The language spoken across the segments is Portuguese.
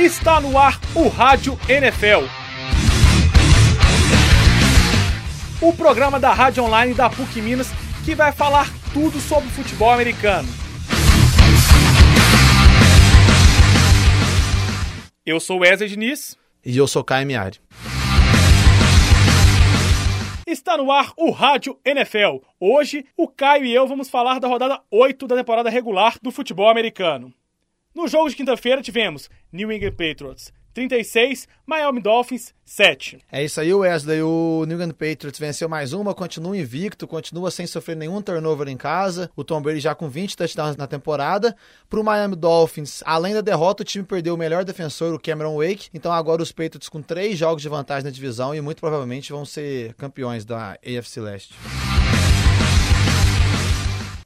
Está no ar o Rádio NFL. O programa da Rádio Online da PUC Minas que vai falar tudo sobre futebol americano. Eu sou Wesley Diniz. E eu sou Caio Miari. Está no ar o Rádio NFL. Hoje, o Caio e eu vamos falar da rodada 8 da temporada regular do futebol americano. No jogo de quinta-feira tivemos New England Patriots 36, Miami Dolphins 7. É isso aí, Wesley. O New England Patriots venceu mais uma, continua invicto, continua sem sofrer nenhum turnover em casa. O Tom Brady já com 20 touchdowns na temporada. Para o Miami Dolphins, além da derrota, o time perdeu o melhor defensor, o Cameron Wake. Então agora os Patriots com três jogos de vantagem na divisão e muito provavelmente vão ser campeões da AFC Leste.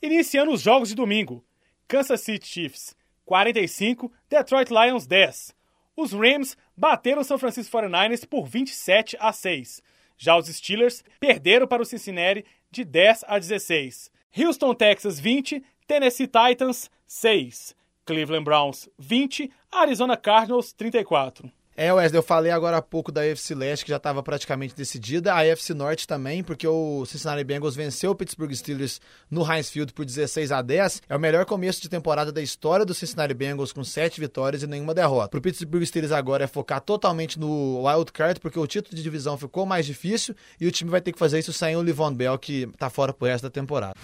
Iniciando os jogos de domingo. Kansas City Chiefs 45, Detroit Lions 10. Os Rams bateram o São Francisco 49ers por 27 a 6. Já os Steelers perderam para o Cincinnati de 10 a 16. Houston, Texas 20, Tennessee Titans 6. Cleveland Browns 20, Arizona Cardinals 34. É, Wesley, eu falei agora há pouco da AFC Leste, que já estava praticamente decidida. A AFC Norte também, porque o Cincinnati Bengals venceu o Pittsburgh Steelers no Heinz Field por 16 a 10. É o melhor começo de temporada da história do Cincinnati Bengals, com 7 vitórias e nenhuma derrota. Para o Pittsburgh Steelers agora é focar totalmente no wild card, porque o título de divisão ficou mais difícil e o time vai ter que fazer isso sem o Livon Bell, que está fora por resto da temporada.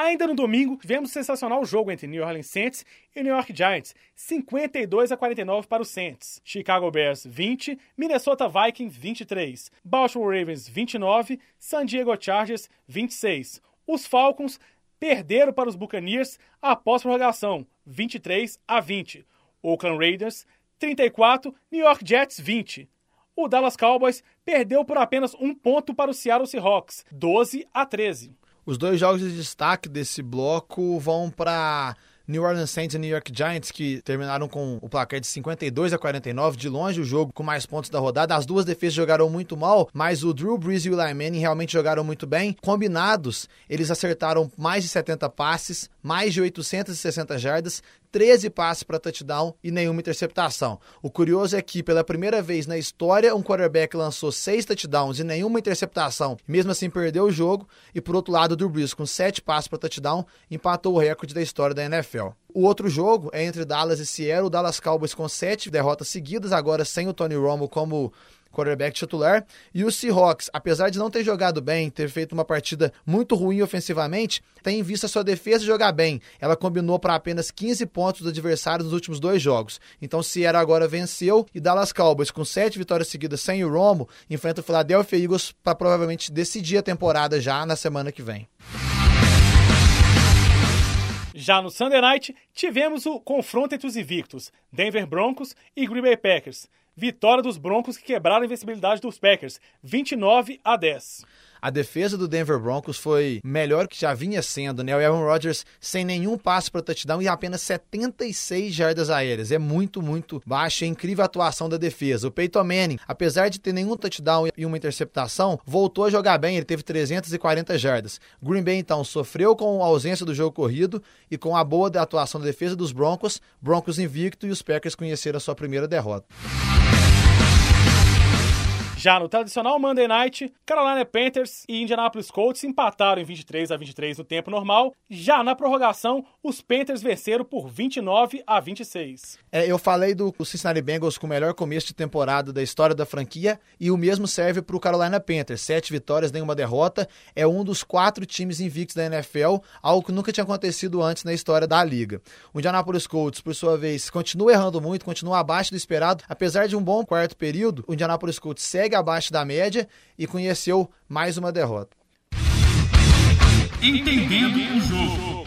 Ainda no domingo, tivemos um sensacional jogo entre New Orleans Saints e New York Giants, 52 a 49 para os Saints. Chicago Bears 20, Minnesota Vikings 23, Baltimore Ravens 29, San Diego Chargers 26. Os Falcons perderam para os Buccaneers após prorrogação, 23 a 20. Oakland Raiders 34, New York Jets 20. O Dallas Cowboys perdeu por apenas um ponto para o Seattle Seahawks, 12 a 13. Os dois jogos de destaque desse bloco vão para New Orleans Saints e New York Giants, que terminaram com o placar de 52 a 49, de longe o jogo com mais pontos da rodada. As duas defesas jogaram muito mal, mas o Drew Brees e o Eli Manning realmente jogaram muito bem. Combinados, eles acertaram mais de 70 passes, mais de 860 jardas, 13 passes para touchdown e nenhuma interceptação. O curioso é que, pela primeira vez na história, um quarterback lançou 6 touchdowns e nenhuma interceptação, mesmo assim perdeu o jogo. E por outro lado, o Drew Brees, com 7 passes para touchdown, empatou o recorde da história da NFL. O outro jogo é entre Dallas e Seattle, o Dallas Cowboys com 7 derrotas seguidas, agora sem o Tony Romo como quarterback titular. E o Seahawks, apesar de não ter jogado bem, ter feito uma partida muito ruim ofensivamente, tem visto a sua defesa jogar bem. Ela combinou para apenas 15 pontos do adversário nos últimos dois jogos. Então, Sierra agora venceu e Dallas Cowboys, com sete vitórias seguidas sem o Romo, enfrenta o Philadelphia Eagles para provavelmente decidir a temporada já na semana que vem. Já no Sunday Night, tivemos o confronto entre os invictos, Denver Broncos e Green Bay Packers. Vitória dos Broncos que quebraram a invencibilidade dos Packers, 29 a 10. A defesa do Denver Broncos foi melhor que já vinha sendo, né? O Aaron Rodgers sem nenhum passe para touchdown e apenas 76 jardas aéreas. É muito, muito baixa. É incrível a atuação da defesa. O Peyton Manning, apesar de ter nenhum touchdown e uma interceptação, voltou a jogar bem. Ele teve 340 jardas. Green Bay, então, sofreu com a ausência do jogo corrido e com a boa atuação da defesa dos Broncos. Broncos invicto e os Packers conheceram a sua primeira derrota. Já no tradicional Monday Night, Carolina Panthers e Indianapolis Colts empataram em 23 a 23 no tempo normal. Já na prorrogação, os Panthers venceram por 29 a 26. É, eu falei do Cincinnati Bengals com o melhor começo de temporada da história da franquia e o mesmo serve para o Carolina Panthers. Sete vitórias, nenhuma derrota. É um dos quatro times invictos da NFL, algo que nunca tinha acontecido antes na história da liga. O Indianapolis Colts, por sua vez, continua errando muito, continua abaixo do esperado. Apesar de um bom quarto período, o Indianapolis Colts segue segue abaixo da média e conheceu mais uma derrota. Entendendo o jogo.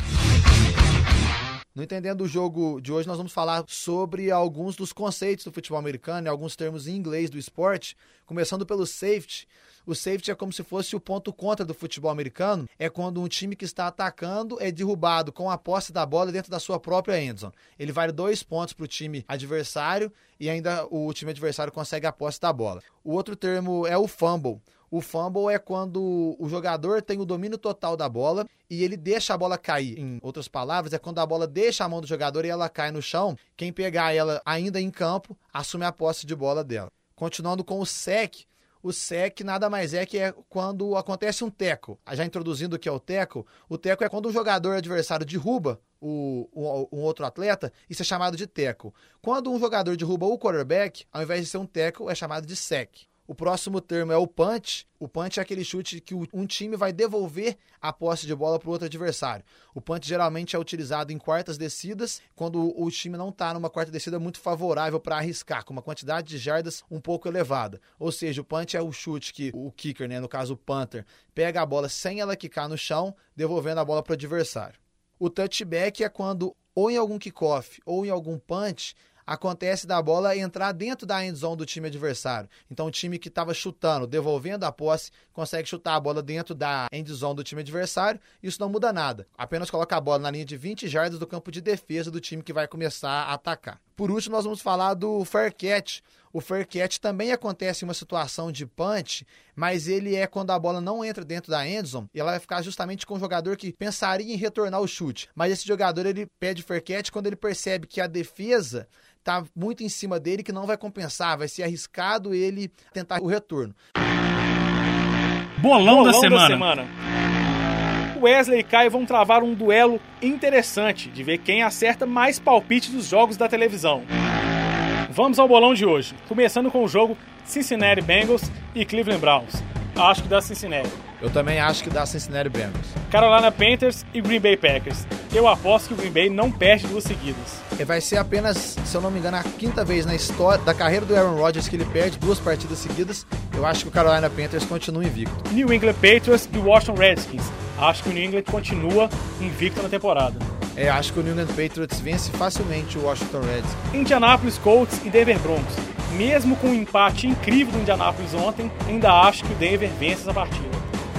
No Entendendo o Jogo de hoje, nós vamos falar sobre alguns dos conceitos do futebol americano e alguns termos em inglês do esporte, começando pelo safety. O safety é como se fosse o ponto contra do futebol americano. É quando um time que está atacando é derrubado com a posse da bola dentro da sua própria endzone. Ele vale dois pontos para o time adversário e ainda o time adversário consegue a posse da bola. O outro termo é o fumble. O fumble é quando o jogador tem o domínio total da bola e ele deixa a bola cair. Em outras palavras, é quando a bola deixa a mão do jogador e ela cai no chão. Quem pegar ela ainda em campo assume a posse de bola dela. Continuando com o sec, o sec nada mais é que é quando acontece um teco. Já introduzindo o que é o teco, o teco é quando o jogador adversário derruba o, o, um outro atleta, isso é chamado de teco. Quando um jogador derruba o quarterback, ao invés de ser um teco, é chamado de sec. O próximo termo é o punch. O punch é aquele chute que um time vai devolver a posse de bola para o outro adversário. O punch geralmente é utilizado em quartas descidas, quando o time não está numa quarta descida muito favorável para arriscar, com uma quantidade de jardas um pouco elevada. Ou seja, o punch é o chute que o kicker, né, no caso o punter, pega a bola sem ela quicar no chão, devolvendo a bola para o adversário. O touchback é quando, ou em algum kickoff ou em algum punch, acontece da bola entrar dentro da end zone do time adversário. Então o time que estava chutando, devolvendo a posse, consegue chutar a bola dentro da end zone do time adversário. Isso não muda nada. Apenas coloca a bola na linha de 20 jardas do campo de defesa do time que vai começar a atacar. Por último, nós vamos falar do fair catch. O fair catch também acontece em uma situação de punch, mas ele é quando a bola não entra dentro da endzone e ela vai ficar justamente com o jogador que pensaria em retornar o chute. Mas esse jogador ele pede fair catch quando ele percebe que a defesa tá muito em cima dele que não vai compensar, vai ser arriscado ele tentar o retorno. Bolão, Bolão da, semana. da semana. Wesley e Caio vão travar um duelo interessante de ver quem acerta mais palpites dos jogos da televisão. Vamos ao bolão de hoje, começando com o jogo Cincinnati Bengals e Cleveland Browns. Acho que dá Cincinnati. Eu também acho que dá Cincinnati Bengals. Carolina Panthers e Green Bay Packers. Eu aposto que o Green Bay não perde duas seguidas. Vai ser apenas, se eu não me engano, a quinta vez na história da carreira do Aaron Rodgers que ele perde duas partidas seguidas. Eu acho que o Carolina Panthers continua invicto. New England Patriots e Washington Redskins. Acho que o New England continua invicto na temporada. É, acho que o New England Patriots vence facilmente o Washington Redskins. Indianapolis Colts e Denver Broncos. Mesmo com um empate incrível do Indianapolis ontem, ainda acho que o Denver vence essa partida.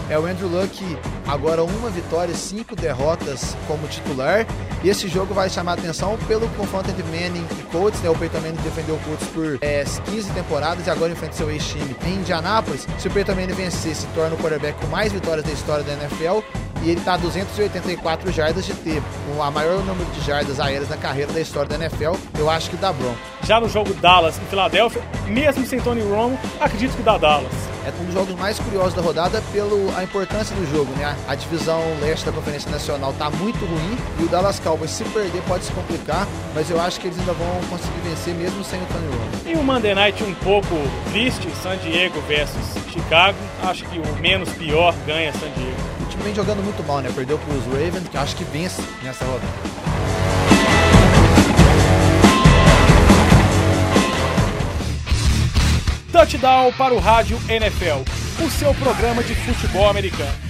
É o Andrew Luck agora uma vitória e cinco derrotas como titular. E esse jogo vai chamar atenção pelo confronto entre Manning e Colts. Né? O Peyton Manning defendeu o Colts por é, 15 temporadas e agora enfrenta seu ex-time em Indianápolis. Se o Peyton Manning vencer, se torna o quarterback com mais vitórias da história da NFL e ele está a 284 jardas de tempo, com a maior número de jardas aéreas na carreira da história da NFL. Eu acho que dá Broncos. Já no jogo Dallas em Filadélfia, mesmo sem Tony Romo, acredito que dá Dallas é um dos jogos mais curiosos da rodada pela importância do jogo, né? A divisão leste da Conferência Nacional tá muito ruim e o Dallas Cowboys, se perder, pode se complicar, mas eu acho que eles ainda vão conseguir vencer mesmo sem o Tony Romo. E um Monday Night um pouco triste, San Diego versus Chicago. Acho que o menos pior ganha San Diego. O time vem jogando muito mal, né? Perdeu para os Ravens, que acho que vence nessa rodada. Touchdown para o Rádio NFL, o seu programa de futebol americano.